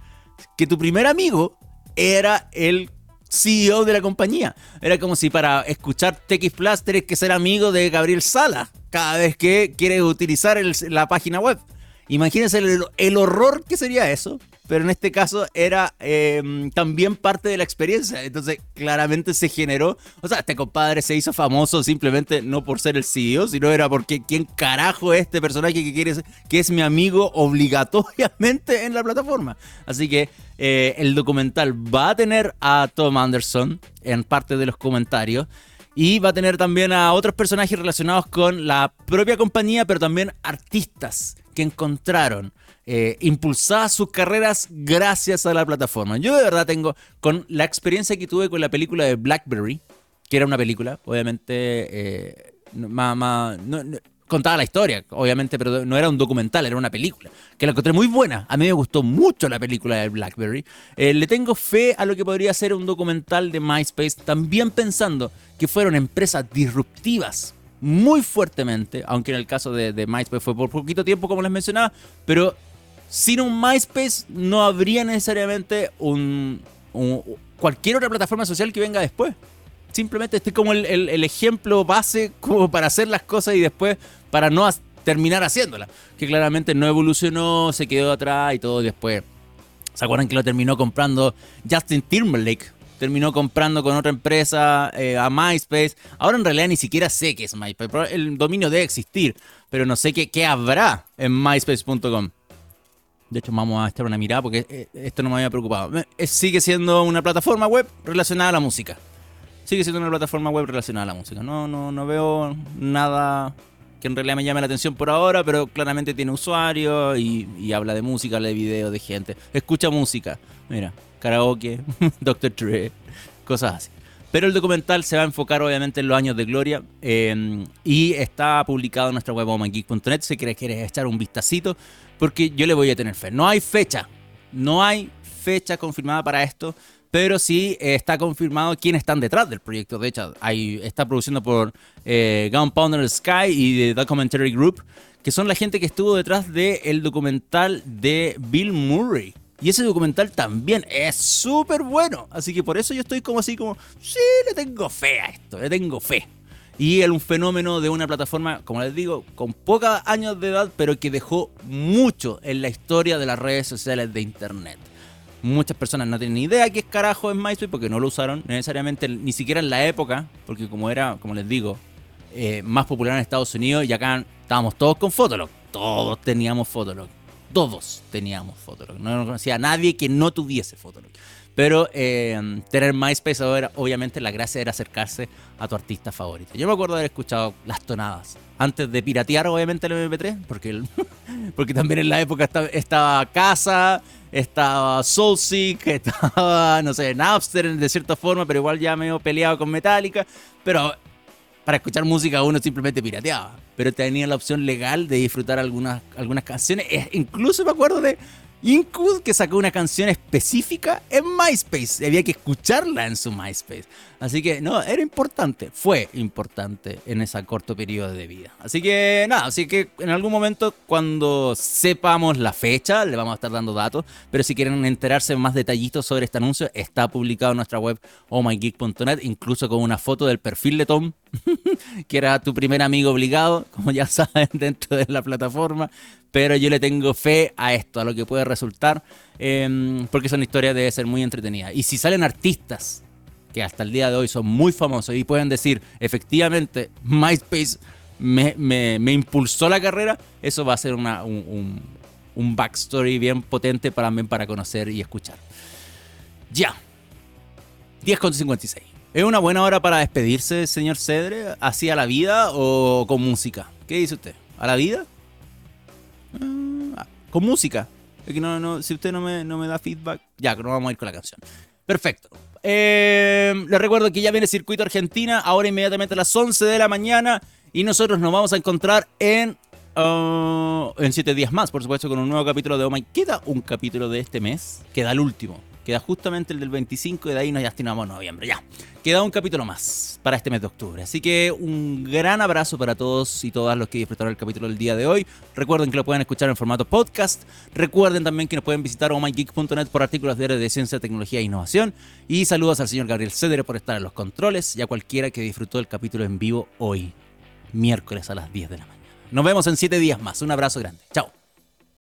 que tu primer amigo era el CEO de la compañía. Era como si para escuchar TX Plus que ser amigo de Gabriel Sala cada vez que quieres utilizar la página web. Imagínense el, horror que sería eso, pero en este caso era em, también parte de la experiencia. Entonces, claramente se generó. O sea, este compadre se hizo famoso simplemente no por ser el CEO, sino era porque quién carajo es este personaje que, quiere, que es mi amigo obligatoriamente en la plataforma. Así que eh, el documental va a tener a Tom Anderson en parte de los comentarios. Y va a tener también a otros personajes relacionados con la propia compañía, pero también artistas que encontraron eh, impulsadas sus carreras gracias a la plataforma. Yo de verdad tengo, con la experiencia que tuve con la película de Blackberry, que era una película, obviamente, eh, más, contaba la historia, obviamente, pero no era un documental, era una película, que la encontré muy buena. A mí me gustó mucho la película de Blackberry. Eh, le tengo fe a lo que podría ser un documental de MySpace, también pensando que fueron empresas disruptivas muy fuertemente, aunque en el caso de, MySpace fue por poquito tiempo, como les mencionaba, pero sin un MySpace no habría necesariamente un, cualquier otra plataforma social que venga después. Simplemente este es como el, ejemplo base como para hacer las cosas y después para no terminar haciéndolas. Que claramente no evolucionó, se quedó atrás y todo después. ¿Se acuerdan que lo terminó comprando Justin Timberlake? terminó comprando con otra empresa eh, a MySpace. Ahora en realidad ni siquiera sé qué es MySpace. El dominio debe existir, pero no sé qué, qué habrá en myspace.com. De hecho, vamos a echar una mirada porque eh, esto no me había preocupado. Sigue siendo una plataforma web relacionada a la música. Sigue siendo una plataforma web relacionada a la música. No, no, no veo nada que en realidad me llame la atención por ahora, pero claramente tiene usuarios y, habla de música, habla de video, de gente. Escucha música. Mira, karaoke, Dr. Dre, cosas así. Pero el documental se va a enfocar obviamente en los años de gloria em, y está publicado en nuestra web omangeek.net si quieres, quieres echar un vistacito porque yo le voy a tener fe. No hay fecha, no hay fecha confirmada para esto, pero sí está confirmado quiénes están detrás del proyecto. De hecho, hay, está produciendo por eh, Gunpowder Sky y The Documentary Group, que son la gente que estuvo detrás del documental de Bill Murray y ese documental también es súper bueno. Así que por eso yo estoy como así como, sí, le tengo fe a esto, le tengo fe. Y es un fenómeno de una plataforma, como les digo, con pocos años de edad, pero que dejó mucho en la historia de las redes sociales de Internet. Muchas personas no tienen ni idea qué es carajo es MySpace porque no lo usaron necesariamente ni siquiera en la época, porque como era, como les digo, eh, más popular en Estados Unidos y acá estábamos todos con Fotolog. Todos teníamos Fotolog todos teníamos Fotolog. No conocía a nadie que no tuviese Fotolog. Pero eh, tener MySpace ahora, obviamente la gracia era acercarse a tu artista favorito. Yo me acuerdo de haber escuchado las tonadas antes de piratear, obviamente, el MP3, porque, porque también en la época estaba, estaba Casa, estaba Soulseek, estaba, no sé, Napster de cierta forma, pero igual ya medio peleado con Metallica. Pero para escuchar música uno simplemente pirateaba pero tenía la opción legal de disfrutar algunas, algunas canciones. Incluso me acuerdo de Incud que sacó una canción específica en MySpace. Había que escucharla en su MySpace. Así que no, era importante, fue importante en ese corto periodo de vida. Así que nada, así que en algún momento cuando sepamos la fecha le vamos a estar dando datos. Pero si quieren enterarse más detallitos sobre este anuncio, está publicado en nuestra web ohmygeek.net, incluso con una foto del perfil de Tom, que era tu primer amigo obligado, como ya saben, dentro de la plataforma pero yo le tengo fe a esto, a lo que puede resultar, em, porque son historias de ser muy entretenidas. Y si salen artistas que hasta el día de hoy son muy famosos y pueden decir, efectivamente, MySpace me, impulsó la carrera, eso va a ser una, un, backstory bien potente para, para conocer y escuchar. Ya. 10.56. ¿Es una buena hora para despedirse, señor Cedre? ¿Así a la vida o con música? ¿Qué dice usted? ¿A la vida? Ah, con música. Que no, no, si usted no me, no me da feedback, ya, no vamos a ir con la canción. Perfecto. Eh, les recuerdo que ya viene Circuito Argentina, ahora inmediatamente a las 11 de la mañana. Y nosotros nos vamos a encontrar en uh, en 7 días más, por supuesto, con un nuevo capítulo de Oh My. Queda un capítulo de este mes, queda el último Queda justamente el del 25 y de ahí nos ya estimamos noviembre. Ya. Queda un capítulo más para este mes de octubre. Así que un gran abrazo para todos y todas los que disfrutaron el capítulo del día de hoy. Recuerden que lo pueden escuchar en formato podcast. Recuerden también que nos pueden visitar omygeek.net por artículos de ciencia, tecnología e innovación. Y saludos al señor Gabriel Cedere por estar en los controles y a cualquiera que disfrutó el capítulo en vivo hoy, miércoles a las 10 de la mañana. Nos vemos en 7 días más. Un abrazo grande. Chao.